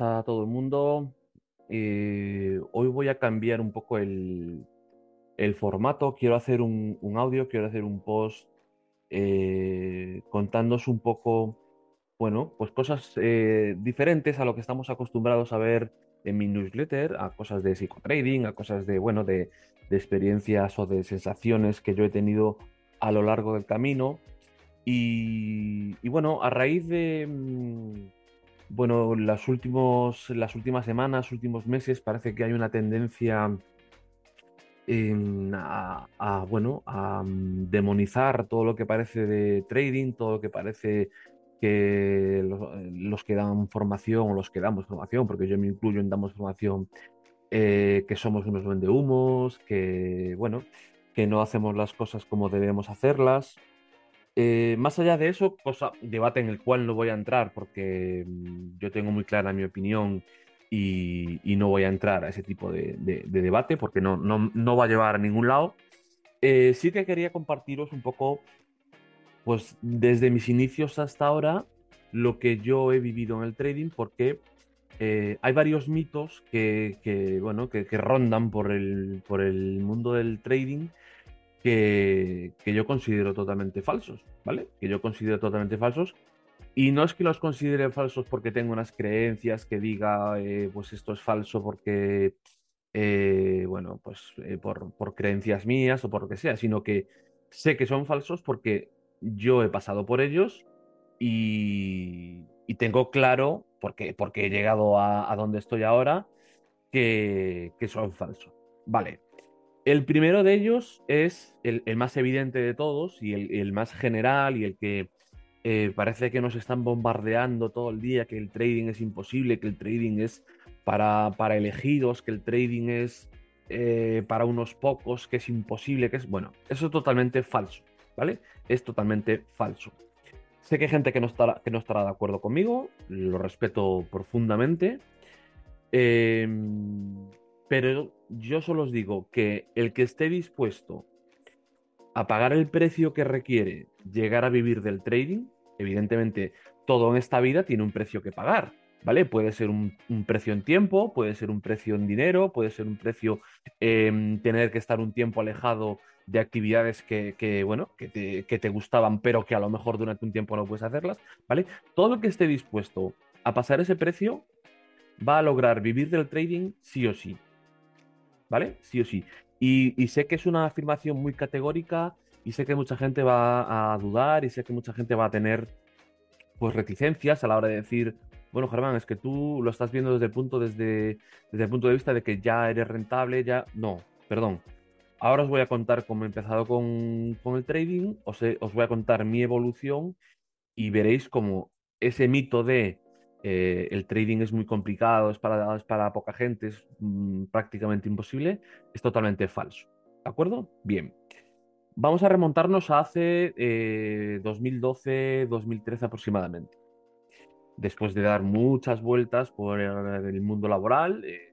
a todo el mundo. Eh, hoy voy a cambiar un poco el, el formato. Quiero hacer un, un, audio, quiero hacer un post eh, un poco, bueno, pues cosas eh, diferentes a lo que estamos acostumbrados a ver en mi newsletter, a cosas de psicotrading, a cosas de, bueno, de, de experiencias o de sensaciones que yo he tenido a lo largo del camino. Y, y bueno, a raíz de, mm, bueno, las, últimos, las últimas semanas, últimos meses, parece que hay una tendencia a, bueno, a mm, demonizar todo lo que parece de trading, todo lo que parece que los, los, que dan formación o los que damos formación, porque yo me incluyo en damos formación, eh, que somos unos vendehumos, que, bueno, que no hacemos las cosas como debemos hacerlas. Eh, más allá de eso, cosa, debate en el cual no voy a entrar porque mm, yo tengo muy clara mi opinión y, y, no voy a entrar a ese tipo de, de, de debate porque no, no, no, va a llevar a ningún lado. Eh, sí que quería compartiros un poco, pues desde mis inicios hasta ahora, lo que yo he vivido en el trading porque eh, hay varios mitos que, que bueno, que, que, rondan por el, por el mundo del trading que, yo considero totalmente falsos, ¿vale? Que yo considero totalmente falsos. Y no es que los considere falsos porque tengo unas creencias que diga, eh, pues esto es falso porque, eh, bueno, pues eh, por, por, creencias mías o por lo que sea, sino que sé que son falsos porque yo he pasado por ellos y, y tengo claro, porque, porque he llegado a, a donde estoy ahora, que, que son falsos. Vale, el primero de ellos es el, más evidente de todos y el, el, más general y el que eh, parece que nos están bombardeando todo el día, que el trading es imposible, que el trading es para, para elegidos, que el trading es eh, para unos pocos, que es imposible, que es... Bueno, eso es totalmente falso, ¿vale? Es totalmente falso. Sé que hay gente que no estará, que no estará de acuerdo conmigo, lo respeto profundamente. Eh, pero yo solo os digo que el que esté dispuesto a pagar el precio que requiere llegar a vivir del trading, evidentemente todo en esta vida tiene un precio que pagar, ¿vale? Puede ser un, precio en tiempo, puede ser un precio en dinero, puede ser un precio eh, tener que estar un tiempo alejado de actividades que, bueno, que te, que te, gustaban, pero que a lo mejor durante un tiempo no puedes hacerlas, ¿vale? Todo el que esté dispuesto a pasar ese precio va a lograr vivir del trading sí o sí. ¿Vale? Sí o sí. Y, sé que es una afirmación muy categórica y sé que mucha gente va a dudar y sé que mucha gente va a tener pues reticencias a la hora de decir, bueno, Germán, es que tú lo estás viendo desde el punto, desde, desde el punto de vista de que ya eres rentable, ya... No, perdón. Ahora os voy a contar cómo he empezado con, con el trading, os, os voy a contar mi evolución y veréis cómo ese mito de eh, el trading es muy complicado, es para, poca gente, es mmm, prácticamente imposible, es totalmente falso. ¿De acuerdo? Bien. Vamos a remontarnos a hace eh, 2012-2013 aproximadamente. Después de dar muchas vueltas por el mundo laboral, eh,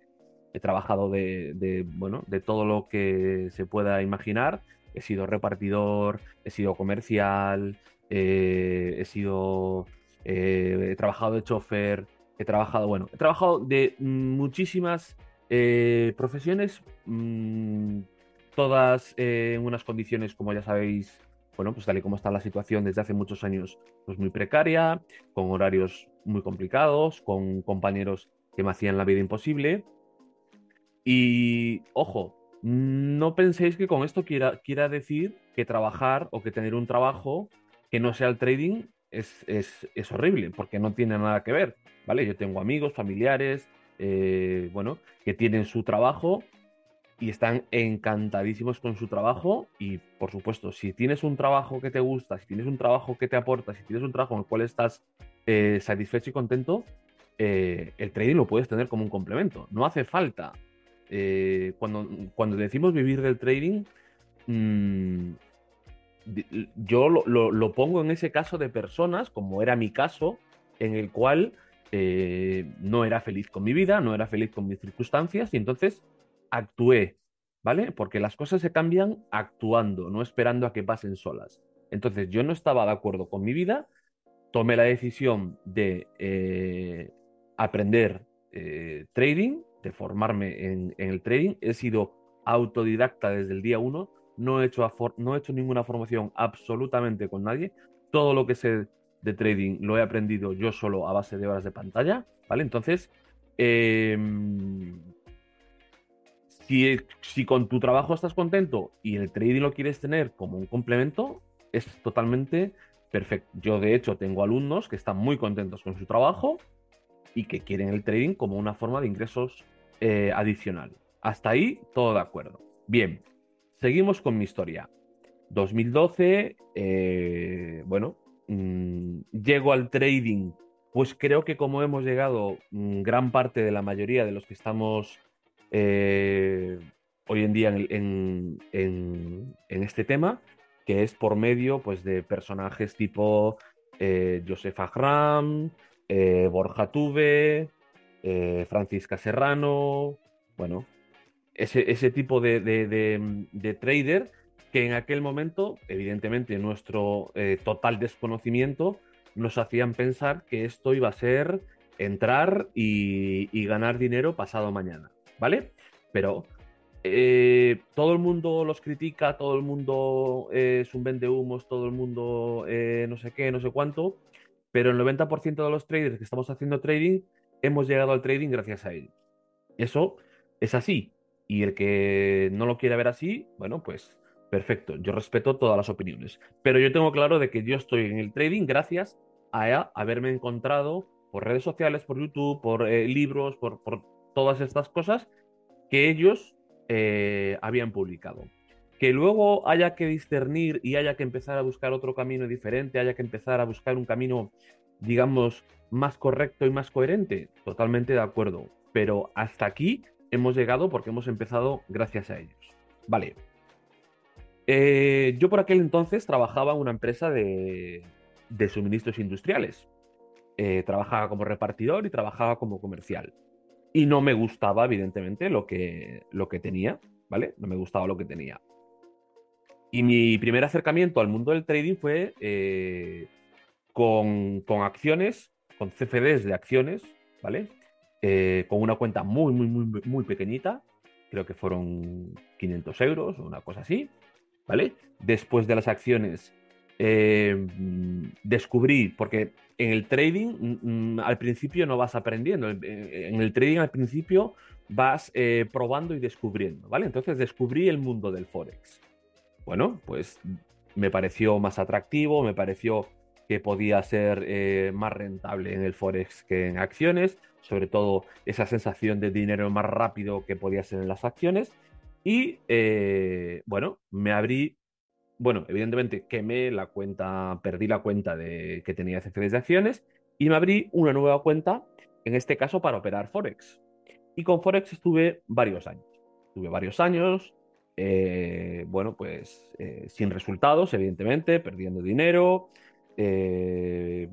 he trabajado de, bueno, de todo lo que se pueda imaginar. He sido repartidor, he sido comercial, eh, he sido eh, he trabajado de chofer, he trabajado, bueno, he trabajado de muchísimas eh, profesiones, mmm, todas eh, en unas condiciones, como ya sabéis, bueno, pues tal y como está la situación desde hace muchos años, pues muy precaria, con horarios muy complicados, con compañeros que me hacían la vida imposible. Y, ojo, no penséis que con esto quiera, quiera decir que trabajar o que tener un trabajo que no sea el trading es, es, es, horrible porque no tiene nada que ver, ¿vale? Yo tengo amigos, familiares, eh, bueno, que tienen su trabajo y están encantadísimos con su trabajo y, por supuesto, si tienes un trabajo que te gusta, si tienes un trabajo que te aporta, si tienes un trabajo en el cual estás eh, satisfecho y contento, eh, el trading lo puedes tener como un complemento. No hace falta. Cuando, cuando decimos vivir del trading, mmm, yo lo, pongo en ese caso de personas, como era mi caso, en el cual eh, no era feliz con mi vida, no era feliz con mis circunstancias, y entonces actué, ¿vale? Porque las cosas se cambian actuando, no esperando a que pasen solas. Entonces yo no estaba de acuerdo con mi vida, tomé la decisión de eh, aprender eh, trading, de formarme en, el trading. He sido autodidacta desde el día uno. No he, hecho no he hecho ninguna formación absolutamente con nadie. Todo lo que sé de trading lo he aprendido yo solo a base de horas de pantalla, ¿vale? Entonces, em, si, si, con tu trabajo estás contento y el trading lo quieres tener como un complemento, es totalmente perfecto. Yo, de hecho, tengo alumnos que están muy contentos con su trabajo y que quieren el trading como una forma de ingresos eh, adicional. Hasta ahí, todo de acuerdo. Bien, seguimos con mi historia. 2012, eh, bueno, mm, llego al trading, pues creo que como hemos llegado mm, gran parte de la mayoría de los que estamos eh, hoy en día en, este tema, que es por medio pues, de personajes tipo Joseph Agram, eh, Borja Tuve, eh, Francisca Serrano, bueno, ese, tipo de, trader que en aquel momento, evidentemente, nuestro eh, total desconocimiento nos hacían pensar que esto iba a ser entrar y, ganar dinero pasado mañana, ¿vale? Pero todo el mundo los critica, todo el mundo es un vende humos, todo el mundo no sé qué, no sé cuánto, pero el 90% de los traders que estamos haciendo trading hemos llegado al trading gracias a ellos. Eso es así. Y el que no lo quiera ver así, bueno, pues perfecto. Yo respeto todas las opiniones. Pero yo tengo claro de que yo estoy en el trading gracias a haberme encontrado por redes sociales, por YouTube, por eh, libros, por, todas estas cosas que ellos eh, habían publicado. Que luego haya que discernir y haya que empezar a buscar otro camino diferente, haya que empezar a buscar un camino, digamos, más correcto y más coherente, totalmente de acuerdo. Pero hasta aquí hemos llegado porque hemos empezado gracias a ellos. Vale. Eh, yo por aquel entonces trabajaba en una empresa de, suministros industriales. Eh, trabajaba como repartidor y trabajaba como comercial. Y no me gustaba, evidentemente, lo que, lo que tenía, ¿vale? No me gustaba lo que tenía. Y mi primer acercamiento al mundo del trading fue eh, con, acciones, con CFDs de acciones, ¿vale? Eh, con una cuenta muy, muy, muy, muy pequeñita, creo que fueron 500 euros o una cosa así, ¿vale? Después de las acciones eh, descubrí, porque en el trading mm, mm, al principio no vas aprendiendo, en el trading al principio vas probando y descubriendo, ¿vale? Entonces descubrí el mundo del Forex bueno, pues me pareció más atractivo, me pareció que podía ser eh, más rentable en el Forex que en acciones, sobre todo esa sensación de dinero más rápido que podía ser en las acciones. Y eh, bueno, me abrí, bueno, evidentemente quemé la cuenta, perdí la cuenta de, que tenía CFDs de acciones y me abrí una nueva cuenta, en este caso para operar Forex. Y con Forex estuve varios años. Estuve varios años, eh, bueno, pues eh, sin resultados, evidentemente, perdiendo dinero, eh,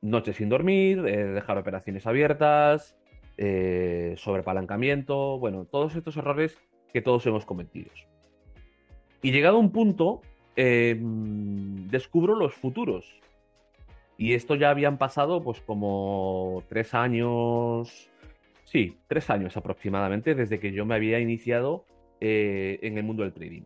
noches sin dormir, dejar operaciones abiertas, sobrepalancamiento, bueno, todos estos errores que todos hemos cometido. Y llegado a un punto, descubro los futuros. Y esto ya habían pasado pues como tres años, sí, tres años aproximadamente desde que yo me había iniciado eh, en el mundo del trading.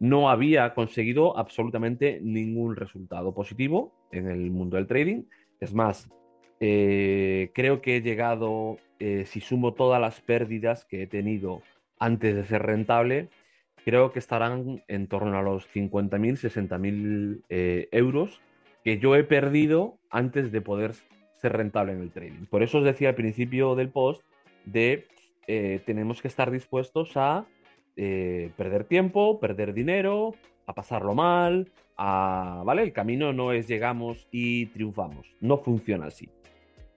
No había conseguido absolutamente ningún resultado positivo en el mundo del trading. Es más, eh, creo que he llegado, eh, si sumo todas las pérdidas que he tenido antes de ser rentable, creo que estarán en torno a los 50.000, 60.000 euros que yo he perdido antes de poder ser rentable en el trading. Por eso os decía al principio del post de tenemos que estar dispuestos a eh, perder tiempo, perder dinero, a pasarlo mal, a, ¿vale? El camino no es llegamos y triunfamos, no funciona así.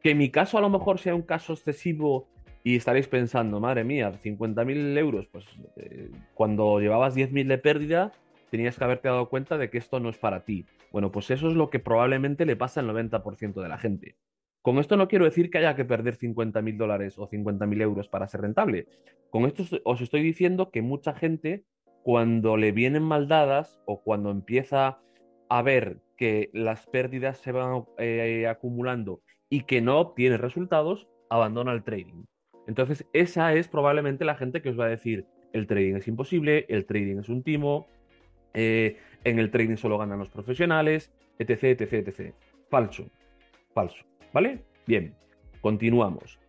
Que mi caso a lo mejor sea un caso excesivo y estaréis pensando, madre mía, 50.000 euros, pues eh, cuando llevabas 10.000 de pérdida tenías que haberte dado cuenta de que esto no es para ti. Bueno, pues eso es lo que probablemente le pasa al 90% de la gente. Con esto no quiero decir que haya que perder 50.000 dólares o 50.000 euros para ser rentable. Con esto os estoy diciendo que mucha gente, cuando le vienen mal dadas o cuando empieza a ver que las pérdidas se van eh, acumulando y que no obtiene resultados, abandona el trading. Entonces, esa es probablemente la gente que os va a decir, el trading es imposible, el trading es un timo, eh, en el trading solo ganan los profesionales, etc, etc, etc. Falso, falso, ¿vale? Bien, continuamos.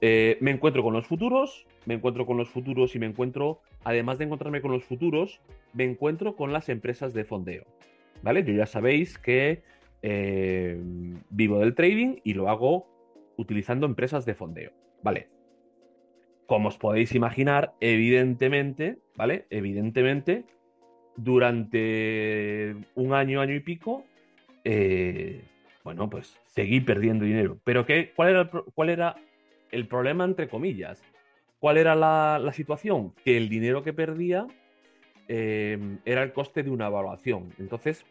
Eh, me encuentro con los futuros, me encuentro con los futuros y me encuentro, además de encontrarme con los futuros, me encuentro con las empresas de fondeo, ¿vale? Yo ya sabéis que eh, vivo del trading y lo hago utilizando empresas de fondeo, ¿vale? Como os podéis imaginar, evidentemente, ¿vale? Evidentemente, durante un año, año y pico, eh, bueno, pues seguí perdiendo dinero. Pero ¿qué, cuál, era el, ¿cuál era el problema, entre comillas? ¿Cuál era la, situación? Que el dinero que perdía eh, era el coste de una evaluación. Entonces,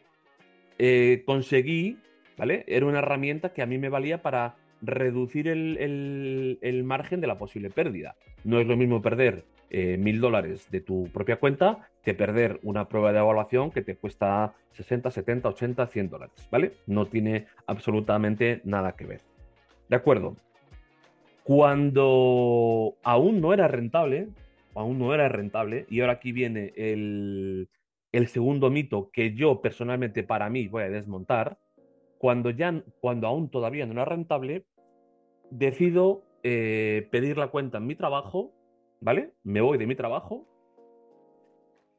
eh, conseguí, ¿vale? Era una herramienta que a mí me valía para reducir el, margen de la posible pérdida. No es lo mismo perder eh, mil dólares de tu propia cuenta perder una prueba de evaluación que te cuesta 60, 70, 80, 100 dólares, ¿vale? No tiene absolutamente nada que ver. De acuerdo. Cuando aún no era rentable, aún no era rentable, y ahora aquí viene el, el segundo mito que yo personalmente para mí voy a desmontar, cuando, ya, cuando aún todavía no era rentable, decido eh, pedir la cuenta en mi trabajo, ¿vale? Me voy de mi trabajo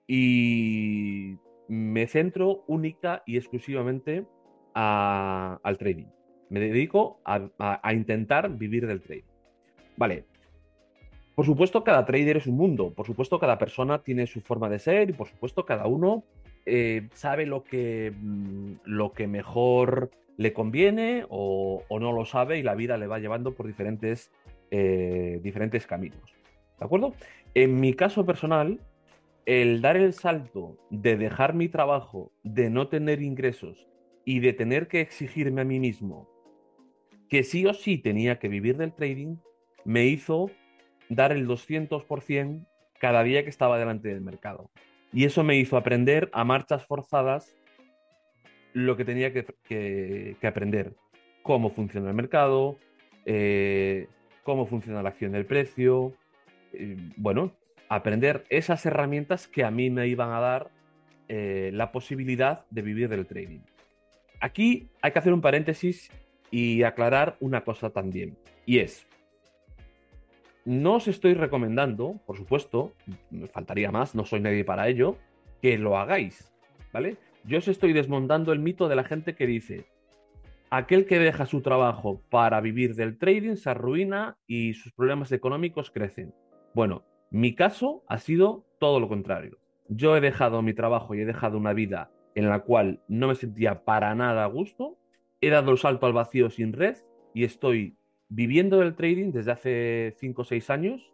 y me centro única y exclusivamente al trading. Me dedico a intentar vivir del trading. Vale, por supuesto, cada trader es un mundo, por supuesto, cada persona tiene su forma de ser y por supuesto, cada uno eh, sabe lo que, mm, lo que mejor le conviene o, no lo sabe y la vida le va llevando por diferentes, eh, diferentes caminos. ¿De acuerdo? En mi caso personal, el dar el salto de dejar mi trabajo, de no tener ingresos y de tener que exigirme a mí mismo que sí o sí tenía que vivir del trading, me hizo dar el 200% cada día que estaba delante del mercado. Y eso me hizo aprender a marchas forzadas lo que tenía que, aprender. Cómo funciona el mercado, eh, cómo funciona la acción del precio. Eh, bueno, aprender esas herramientas que a mí me iban a dar eh, la posibilidad de vivir del trading. Aquí hay que hacer un paréntesis y aclarar una cosa también. Y es, no os estoy recomendando, por supuesto, me faltaría más, no soy nadie para ello, que lo hagáis, ¿vale? Yo os estoy desmontando el mito de la gente que dice, aquel que deja su trabajo para vivir del trading se arruina y sus problemas económicos crecen. Bueno, mi caso ha sido todo lo contrario. Yo he dejado mi trabajo y he dejado una vida en la cual no me sentía para nada a gusto, he dado el salto al vacío sin red y estoy viviendo del trading desde hace 5 o 6 años,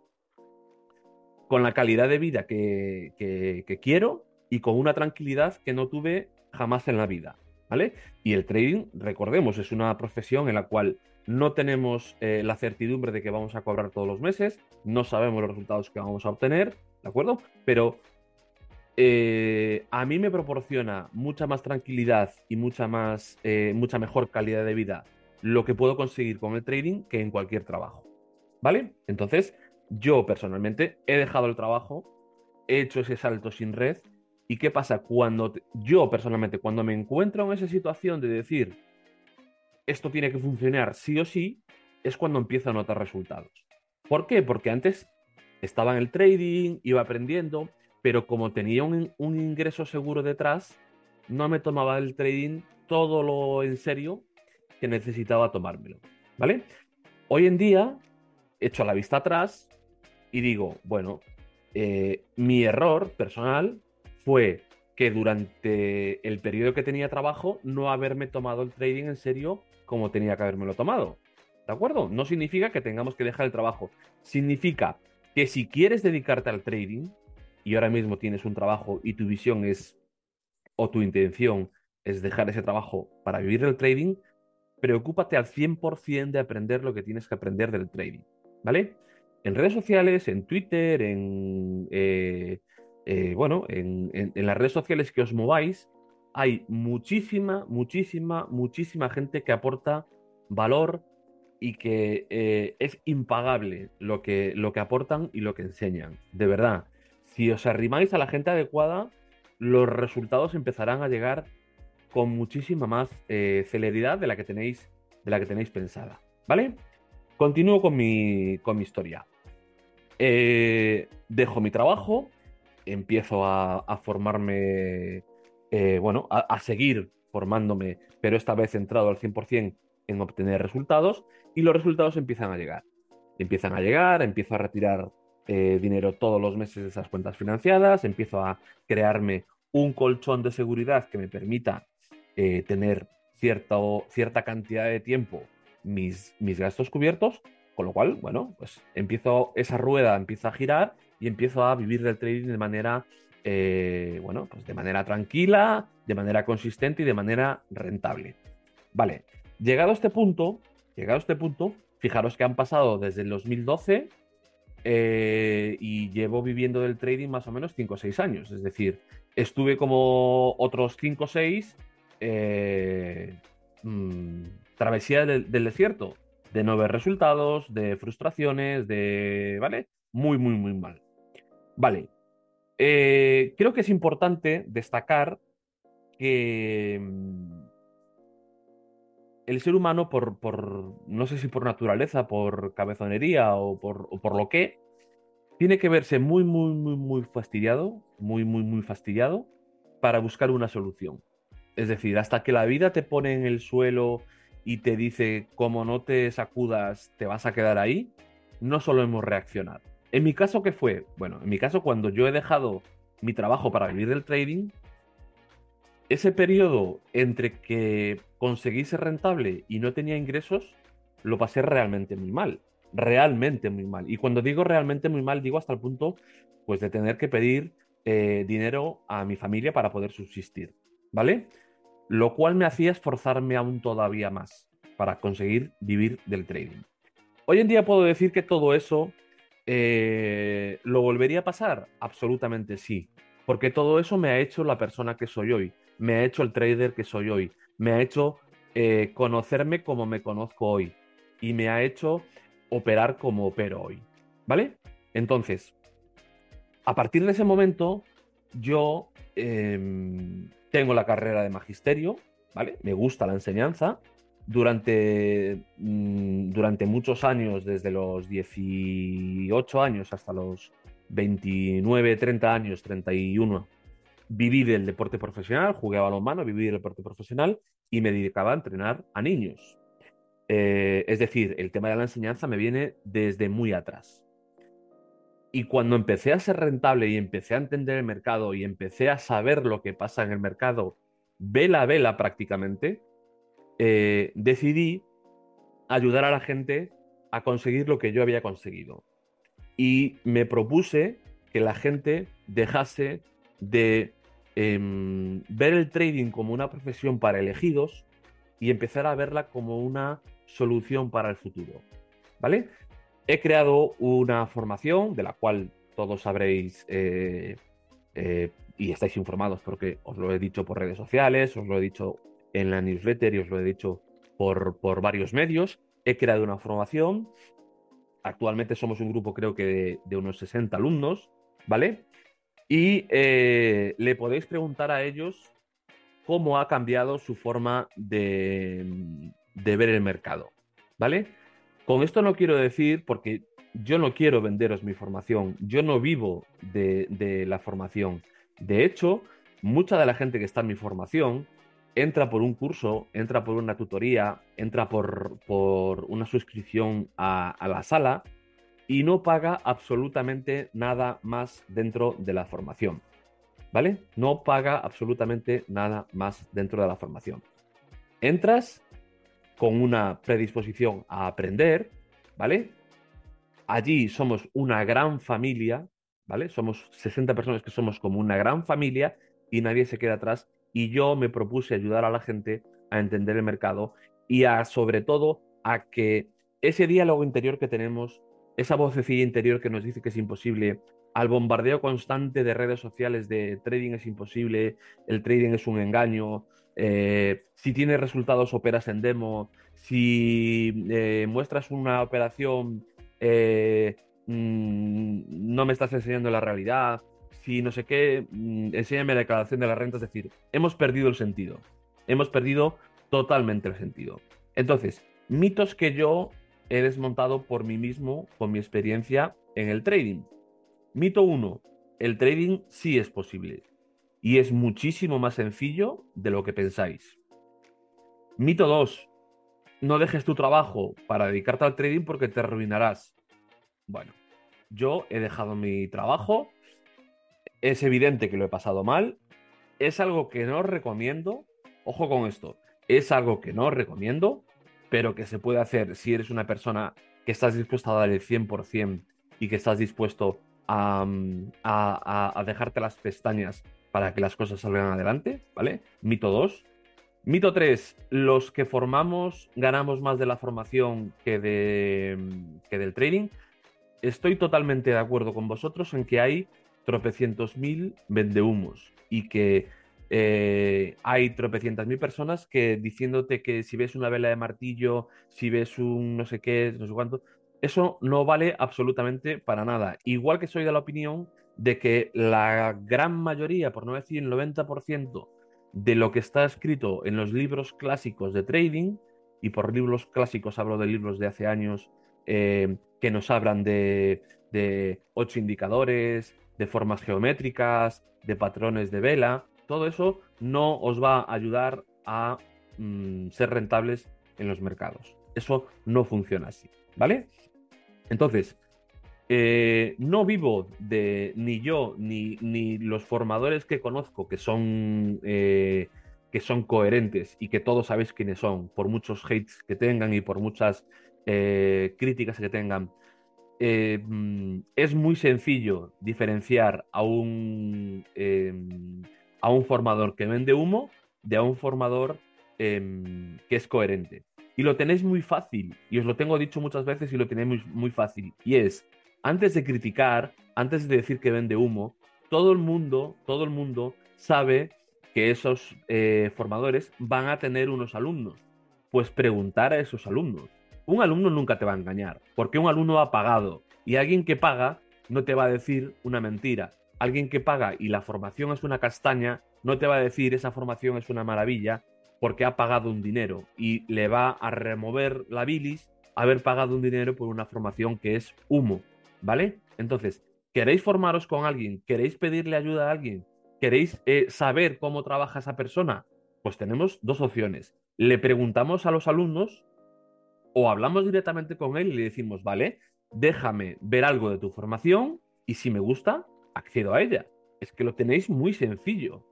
con la calidad de vida que, quiero y con una tranquilidad que no tuve jamás en la vida. ¿Vale? Y el trading, recordemos, es una profesión en la cual no tenemos eh, la certidumbre de que vamos a cobrar todos los meses, no sabemos los resultados que vamos a obtener, ¿de acuerdo? Pero eh, a mí me proporciona mucha más tranquilidad y mucha más, eh, mucha mejor calidad de vida lo que puedo conseguir con el trading que en cualquier trabajo. ¿Vale? Entonces, yo personalmente he dejado el trabajo, he hecho ese salto sin red. ¿Y qué pasa? Cuando yo personalmente, cuando me encuentro en esa situación de decir, esto tiene que funcionar sí o sí, es cuando empiezo a notar resultados. ¿Por qué? Porque antes estaba en el trading, iba aprendiendo, pero como tenía un, ingreso seguro detrás, no me tomaba el trading todo lo en serio que necesitaba tomármelo, ¿vale? Hoy en día, echo la vista atrás y digo, bueno, eh, mi error personal fue que durante el periodo que tenía trabajo no haberme tomado el trading en serio como tenía que habérmelo tomado. ¿De acuerdo? No significa que tengamos que dejar el trabajo. Significa que si quieres dedicarte al trading y ahora mismo tienes un trabajo y tu visión es o tu intención es dejar ese trabajo para vivir del trading, preocúpate al 100% de aprender lo que tienes que aprender del trading, ¿vale? En redes sociales, en Twitter, en, eh, eh, bueno, en, las redes sociales que os mováis, hay muchísima, muchísima, muchísima gente que aporta valor y que eh, es impagable lo que, lo que aportan y lo que enseñan. De verdad, si os arrimáis a la gente adecuada, los resultados empezarán a llegar con muchísima más eh, celeridad de la que tenéis, de la que tenéis pensada. ¿Vale? Continúo con mi, con mi historia. Eh, dejo mi trabajo, empiezo a, formarme, eh, bueno, a, seguir formándome, pero esta vez centrado al 100% en obtener resultados y los resultados empiezan a llegar. Empiezan a llegar, empiezo a retirar eh, dinero todos los meses de esas cuentas financiadas, empiezo a crearme un colchón de seguridad que me permita tener cierta, cierta cantidad de tiempo mis, mis gastos cubiertos con lo cual, bueno, pues empiezo, esa rueda empieza a girar y empiezo a vivir del trading de manera, eh, bueno, pues de manera tranquila, de manera consistente y de manera rentable. Vale, llegado a este punto, llegado a este punto, fijaros que han pasado desde el 2012 eh, y llevo viviendo del trading más o menos 5 o 6 años. Es decir, estuve como otros 5 o 6 eh, mm, travesía del desierto de no ver resultados, de frustraciones, de... ¿Vale? Muy, muy, muy mal. Vale. Eh, creo que es importante destacar que mm, el ser humano, por, no sé si por naturaleza, por cabezonería o por, lo que, tiene que verse muy, muy, muy, muy fastidiado, muy, muy, muy fastidiado para buscar una solución. Es decir, hasta que la vida te pone en el suelo y te dice, como no te sacudas, te vas a quedar ahí, no solo hemos reaccionado. En mi caso, ¿qué fue? Bueno, en mi caso, cuando yo he dejado mi trabajo para vivir del trading, ese periodo entre que conseguí ser rentable y no tenía ingresos, lo pasé realmente muy mal. Realmente muy mal. Y cuando digo realmente muy mal, digo hasta el punto pues, de tener que pedir eh, dinero a mi familia para poder subsistir. ¿Vale? lo cual me hacía esforzarme aún todavía más para conseguir vivir del trading. Hoy en día puedo decir que todo eso eh, lo volvería a pasar, absolutamente sí, porque todo eso me ha hecho la persona que soy hoy, me ha hecho el trader que soy hoy, me ha hecho eh, conocerme como me conozco hoy y me ha hecho operar como opero hoy, ¿vale? Entonces, a partir de ese momento, yo em, tengo la carrera de magisterio, ¿vale? Me gusta la enseñanza. Durante, mm, durante muchos años, desde los 18 años hasta los 29, 30 años, 31, viví del deporte profesional, jugué a balonmano, viví del deporte profesional y me dedicaba a entrenar a niños. Eh, es decir, el tema de la enseñanza me viene desde muy atrás. Y cuando empecé a ser rentable y empecé a entender el mercado y empecé a saber lo que pasa en el mercado, vela a vela prácticamente, eh, decidí ayudar a la gente a conseguir lo que yo había conseguido. Y me propuse que la gente dejase de em, ver el trading como una profesión para elegidos y empezar a verla como una solución para el futuro. ¿Vale? he creado una formación de la cual todos sabréis eh, eh, y estáis informados porque os lo he dicho por redes sociales, os lo he dicho en la newsletter y os lo he dicho por, por varios medios. He creado una formación. Actualmente somos un grupo creo que de, unos 60 alumnos, ¿vale? Y eh, le podéis preguntar a ellos cómo ha cambiado su forma de, de ver el mercado, ¿vale? Con esto no quiero decir, porque yo no quiero venderos mi formación, yo no vivo de, la formación. De hecho, mucha de la gente que está en mi formación entra por un curso, entra por una tutoría, entra por, una suscripción a, la sala y no paga absolutamente nada más dentro de la formación. ¿Vale? No paga absolutamente nada más dentro de la formación. Entras con una predisposición a aprender, ¿vale? Allí somos una gran familia, ¿vale? Somos 60 personas que somos como una gran familia y nadie se queda atrás. Y yo me propuse ayudar a la gente a entender el mercado y a, sobre todo, a que ese diálogo interior que tenemos, esa vocecilla interior que nos dice que es imposible, al bombardeo constante de redes sociales de trading es imposible, el trading es un engaño, Eh, si tienes resultados, operas en demo. Si eh, muestras una operación, eh, mm, no me estás enseñando la realidad. Si no sé qué, mm, enséñame la declaración de la renta. Es decir, hemos perdido el sentido. Hemos perdido totalmente el sentido. Entonces, mitos que yo he desmontado por mí mismo con mi experiencia en el trading. Mito 1. El trading sí es posible y es muchísimo más sencillo de lo que pensáis. Mito 2. No dejes tu trabajo para dedicarte al trading porque te arruinarás. Bueno, yo he dejado mi trabajo. Es evidente que lo he pasado mal. Es algo que no recomiendo. Ojo con esto. Es algo que no recomiendo pero que se puede hacer si eres una persona que estás dispuesta a dar el 100% y que estás dispuesto mm, a, dejarte las pestañas para que las cosas salgan adelante, ¿vale? Mito 2. Mito 3. Los que formamos ganamos más de la formación que, de, que del trading. Estoy totalmente de acuerdo con vosotros en que hay tropecientos mil vendehumos y que eh, hay tropecientas mil personas que diciéndote que si ves una vela de martillo, si ves un no sé qué, no sé cuánto, eso no vale absolutamente para nada. Igual que soy de la opinión de que la gran mayoría, por no decir el 90%, de lo que está escrito en los libros clásicos de trading, y por libros clásicos hablo de libros de hace años eh, que nos hablan de, de ocho indicadores, de formas geométricas, de patrones de vela, todo eso no os va a ayudar a mm, ser rentables en los mercados. Eso no funciona así, ¿vale? Entonces, eh, no vivo de ni yo ni, ni, los formadores que conozco que son, eh, que son coherentes y que todos sabéis quiénes son, por muchos hates que tengan y por muchas eh, críticas que tengan. Mm, es muy sencillo diferenciar a un em, a un formador que vende humo de a un formador em, que es coherente. Y lo tenéis muy fácil, y os lo tengo dicho muchas veces y lo tenéis muy, fácil. Y es, antes de criticar, antes de decir que vende humo, todo el mundo, todo el mundo sabe que esos eh, formadores van a tener unos alumnos. Pues preguntar a esos alumnos. Un alumno nunca te va a engañar, porque un alumno ha pagado y alguien que paga no te va a decir una mentira alguien que paga y la formación es una castaña, no te va a decir esa formación es una maravilla porque ha pagado un dinero y le va a remover la bilis haber pagado un dinero por una formación que es humo, ¿vale? Entonces, ¿queréis formaros con alguien? ¿Queréis pedirle ayuda a alguien? ¿Queréis eh, saber cómo trabaja esa persona? Pues tenemos dos opciones. Le preguntamos a los alumnos o hablamos directamente con él y le decimos, vale, déjame ver algo de tu formación y si me gusta, accedo a ella. Es que lo tenéis muy sencillo.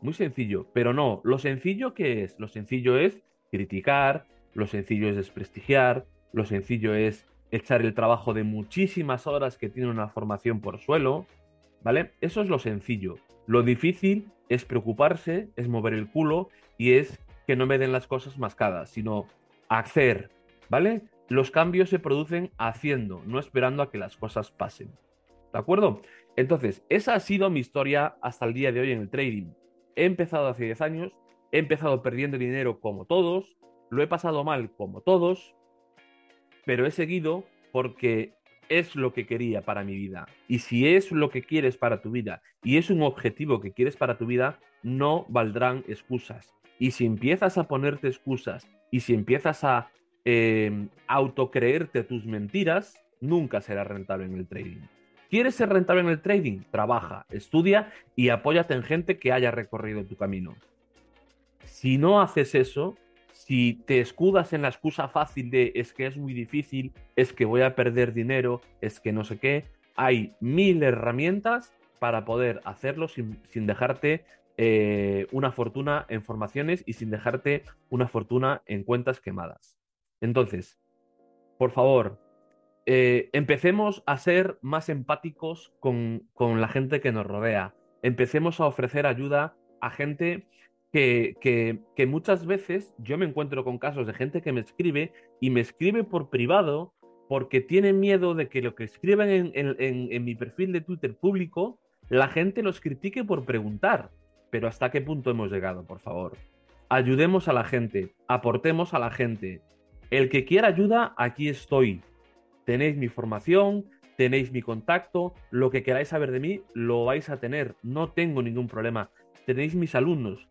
Muy sencillo. Pero no, lo sencillo que es? Lo sencillo es criticar, lo sencillo es desprestigiar, lo sencillo es echar el trabajo de muchísimas horas que tiene una formación por suelo, ¿vale? Eso es lo sencillo. Lo difícil es preocuparse, es mover el culo y es que no me den las cosas mascadas, sino hacer, ¿vale? Los cambios se producen haciendo, no esperando a que las cosas pasen. ¿De acuerdo? Entonces, esa ha sido mi historia hasta el día de hoy en el trading. He empezado hace 10 años, he empezado perdiendo dinero como todos, lo he pasado mal como todos, pero he seguido porque es lo que quería para mi vida. Y si es lo que quieres para tu vida y es un objetivo que quieres para tu vida, no valdrán excusas. Y si empiezas a ponerte excusas y si empiezas a eh, autocreerte tus mentiras, nunca serás rentable en el trading. ¿Quieres ser rentable en el trading? Trabaja, estudia y apóyate en gente que haya recorrido tu camino. Si no haces eso, si te escudas en la excusa fácil de es que es muy difícil, es que voy a perder dinero, es que no sé qué, hay mil herramientas para poder hacerlo sin, dejarte eh, una fortuna en formaciones y sin dejarte una fortuna en cuentas quemadas. Entonces, por favor, eh, empecemos a ser más empáticos con, la gente que nos rodea. Empecemos a ofrecer ayuda a gente que, que, muchas veces yo me encuentro con casos de gente que me escribe y me escribe por privado porque tiene miedo de que lo que escriben en, en mi perfil de Twitter público, la gente los critique por preguntar. Pero ¿hasta qué punto hemos llegado, por favor? ayudemos a la gente, aportemos a la gente. El que quiera ayuda, aquí estoy. Tenéis mi formación, tenéis mi contacto, lo que queráis saber de mí, lo vais a tener. No tengo ningún problema. Tenéis mis alumnos.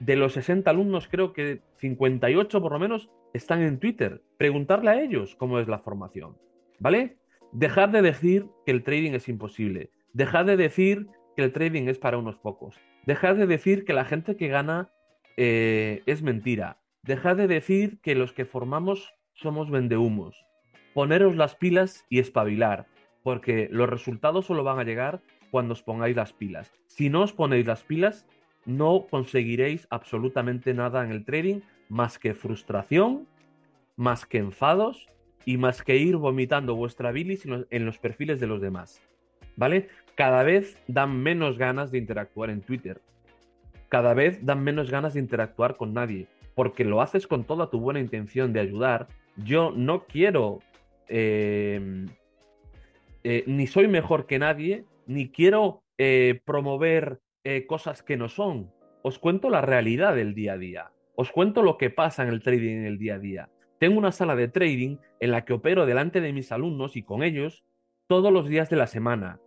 De los 60 alumnos, creo que 58 por lo menos están en Twitter. Preguntarle a ellos cómo es la formación. ¿Vale? Dejar de decir que el trading es imposible. Dejar de decir que el trading es para unos pocos. Dejar de decir que la gente que gana eh, es mentira. Dejad de decir que los que formamos somos vendehumos. Poneros las pilas y espabilar, porque los resultados solo van a llegar cuando os pongáis las pilas. Si no os ponéis las pilas, no conseguiréis absolutamente nada en el trading más que frustración, más que enfados y más que ir vomitando vuestra bilis en los perfiles de los demás. ¿Vale? Cada vez dan menos ganas de interactuar en Twitter cada vez dan menos ganas de interactuar con nadie, porque lo haces con toda tu buena intención de ayudar. Yo no quiero, em, eh, ni soy mejor que nadie, ni quiero eh, promover eh, cosas que no son. Os cuento la realidad del día a día. Os cuento lo que pasa en el trading en el día a día. Tengo una sala de trading en la que opero delante de mis alumnos y con ellos todos los días de la semana.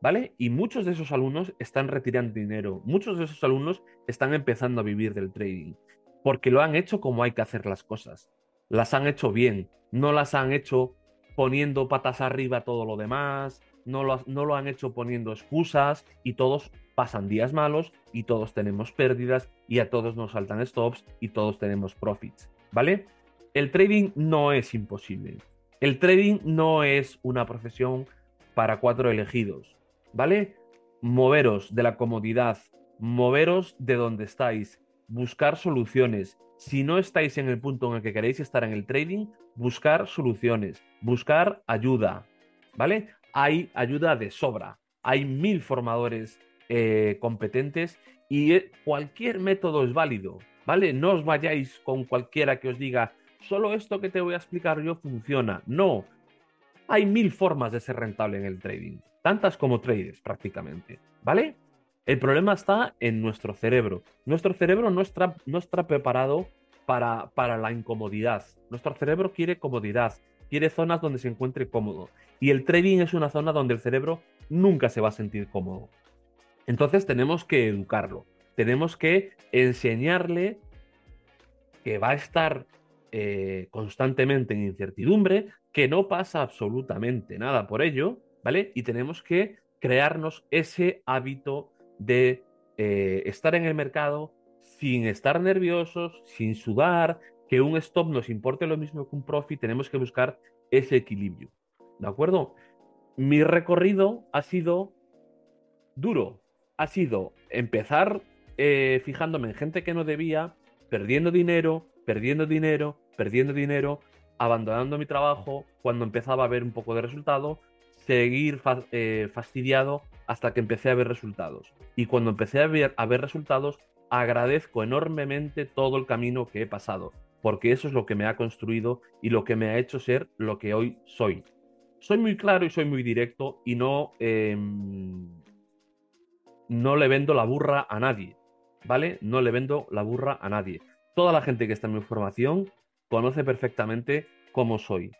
¿vale? Y muchos de esos alumnos están retirando dinero, muchos de esos alumnos están empezando a vivir del trading, porque lo han hecho como hay que hacer las cosas. Las han hecho bien, no las han hecho poniendo patas arriba todo lo demás, no lo, han hecho poniendo excusas y todos pasan días malos y todos tenemos pérdidas y a todos nos saltan stops y todos tenemos profits, ¿vale? El trading no es imposible. El trading no es una profesión para cuatro elegidos. ¿vale? Moveros de la comodidad, moveros de donde estáis, buscar soluciones. Si no estáis en el punto en el que queréis estar en el trading, buscar soluciones, buscar ayuda, ¿vale? Hay ayuda de sobra, hay mil formadores eh, competentes y eh, cualquier método es válido, ¿vale? No os vayáis con cualquiera que os diga, solo esto que te voy a explicar yo funciona. No, hay mil formas de ser rentable en el trading tantas como traders prácticamente, ¿vale? El problema está en nuestro cerebro. Nuestro cerebro no está, no está preparado para, para la incomodidad. Nuestro cerebro quiere comodidad, quiere zonas donde se encuentre cómodo. Y el trading es una zona donde el cerebro nunca se va a sentir cómodo. Entonces tenemos que educarlo. Tenemos que enseñarle que va a estar eh, constantemente en incertidumbre, que no pasa absolutamente nada por ello, ¿vale? Y tenemos que crearnos ese hábito de eh, estar en el mercado sin estar nerviosos, sin sudar, que un stop nos importe lo mismo que un profit, tenemos que buscar ese equilibrio, ¿de acuerdo? Mi recorrido ha sido duro, ha sido empezar eh, fijándome en gente que no debía, perdiendo dinero, perdiendo dinero, perdiendo dinero, abandonando mi trabajo cuando empezaba a ver un poco de resultado, seguir eh, fastidiado hasta que empecé a ver resultados. Y cuando empecé a ver, a ver resultados, agradezco enormemente todo el camino que he pasado, porque eso es lo que me ha construido y lo que me ha hecho ser lo que hoy soy. Soy muy claro y soy muy directo y no, em, no le vendo la burra a nadie, ¿vale? No le vendo la burra a nadie. Toda la gente que está en mi formación conoce perfectamente cómo soy.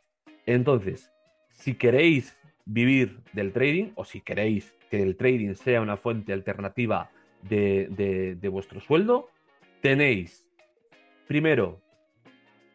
Entonces, si queréis vivir del trading o si queréis que el trading sea una fuente alternativa de, vuestro sueldo, tenéis, primero,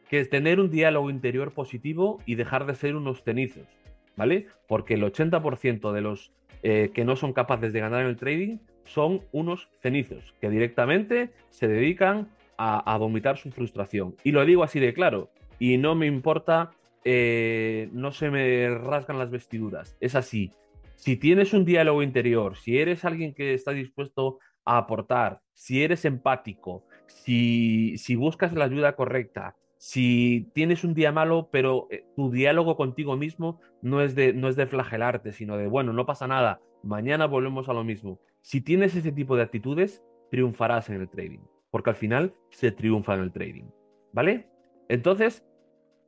que tener un diálogo interior positivo y dejar de ser unos cenizos, ¿vale? Porque el 80% de los eh, que no son capaces de ganar en el trading son unos cenizos, que directamente se dedican a, a vomitar su frustración. Y lo digo así de claro, y no me importa eh, no se me rasgan las vestiduras. Es así. Si tienes un diálogo interior, si eres alguien que está dispuesto a aportar, si eres empático, si, si buscas la ayuda correcta, si tienes un día malo, pero eh, tu diálogo contigo mismo no es, de, no es de flagelarte, sino de, bueno, no pasa nada, mañana volvemos a lo mismo. Si tienes ese tipo de actitudes, triunfarás en el trading, porque al final se triunfa en el trading. ¿Vale? Entonces,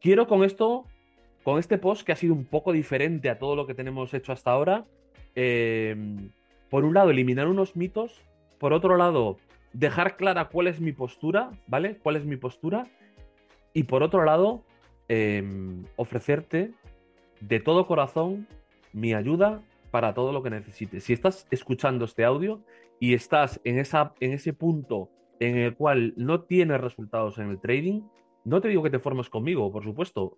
Quiero con esto, con este post que ha sido un poco diferente a todo lo que tenemos hecho hasta ahora, em, por un lado eliminar unos mitos, por otro lado dejar clara cuál es mi postura, ¿vale? ¿Cuál es mi postura? Y por otro lado, em, ofrecerte de todo corazón mi ayuda para todo lo que necesites. Si estás escuchando este audio y estás en, esa, en ese punto en el cual no tienes resultados en el trading, no te digo que te formes conmigo, por supuesto.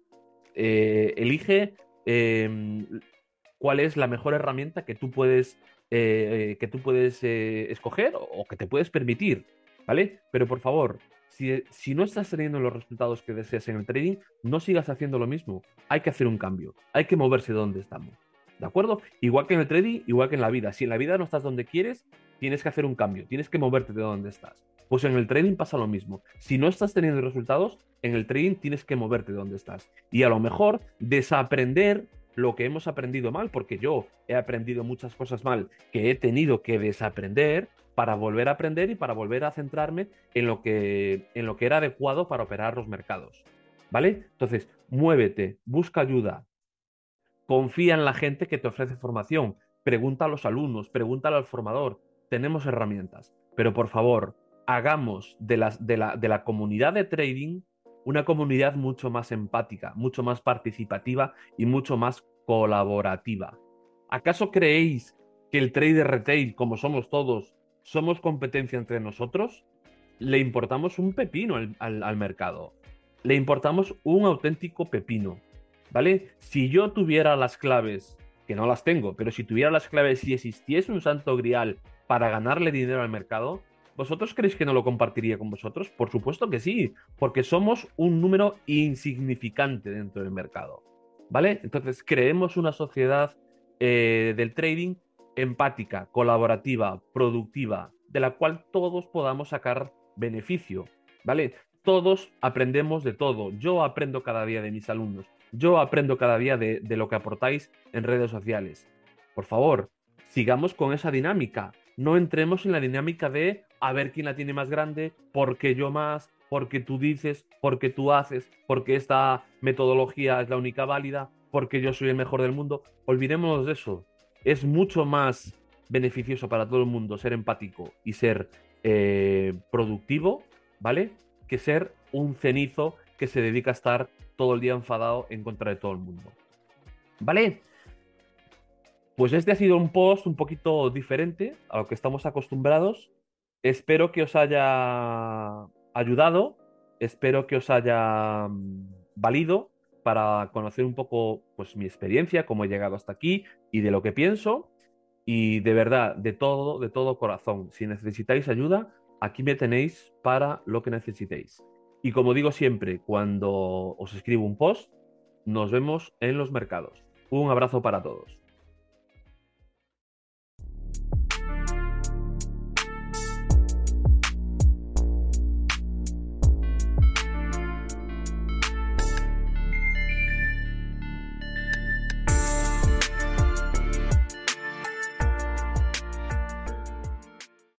Eh, elige em, cuál es la mejor herramienta que tú puedes, eh, que tú puedes eh, escoger o que te puedes permitir, ¿vale? Pero por favor, si, si, no estás teniendo los resultados que deseas en el trading, no sigas haciendo lo mismo. Hay que hacer un cambio, hay que moverse de donde estamos. ¿De acuerdo? Igual que en el trading, igual que en la vida. Si en la vida no estás donde quieres, tienes que hacer un cambio, tienes que moverte de donde estás. Pues en el trading pasa lo mismo. Si no estás teniendo resultados, en el trading tienes que moverte de donde estás. Y a lo mejor desaprender lo que hemos aprendido mal, porque yo he aprendido muchas cosas mal que he tenido que desaprender para volver a aprender y para volver a centrarme en lo que, en lo que era adecuado para operar los mercados. ¿Vale? Entonces, muévete, busca ayuda, confía en la gente que te ofrece formación, pregunta a los alumnos, pregúntale al formador, tenemos herramientas, pero por favor, hagamos de, las, de, la, de la comunidad de trading una comunidad mucho más empática, mucho más participativa y mucho más colaborativa. ¿Acaso creéis que el trader retail, como somos todos, somos competencia entre nosotros? Le importamos un pepino al, mercado. Le importamos un auténtico pepino. ¿Vale? Si yo tuviera las claves, que no las tengo, pero si tuviera las claves, si existiese un santo grial para ganarle dinero al mercado, ¿Vosotros creéis que no lo compartiría con vosotros? Por supuesto que sí, porque somos un número insignificante dentro del mercado. ¿Vale? Entonces, creemos una sociedad eh, del trading empática, colaborativa, productiva, de la cual todos podamos sacar beneficio. ¿Vale? Todos aprendemos de todo. Yo aprendo cada día de mis alumnos. Yo aprendo cada día de, de lo que aportáis en redes sociales. Por favor, sigamos con esa dinámica. No entremos en la dinámica de a ver quién la tiene más grande, porque yo más, porque tú dices, porque tú haces, porque esta metodología es la única válida, porque yo soy el mejor del mundo. Olvidémonos de eso. Es mucho más beneficioso para todo el mundo ser empático y ser eh, productivo, ¿vale? Que ser un cenizo que se dedica a estar todo el día enfadado en contra de todo el mundo. ¿Vale? Pues este ha sido un post un poquito diferente a lo que estamos acostumbrados. Espero que os haya ayudado, espero que os haya mm, valido para conocer un poco pues, mi experiencia, cómo he llegado hasta aquí y de lo que pienso. Y de verdad, de todo, de todo corazón, si necesitáis ayuda, aquí me tenéis para lo que necesitéis. Y como digo siempre, cuando os escribo un post, nos vemos en los mercados. Un abrazo para todos.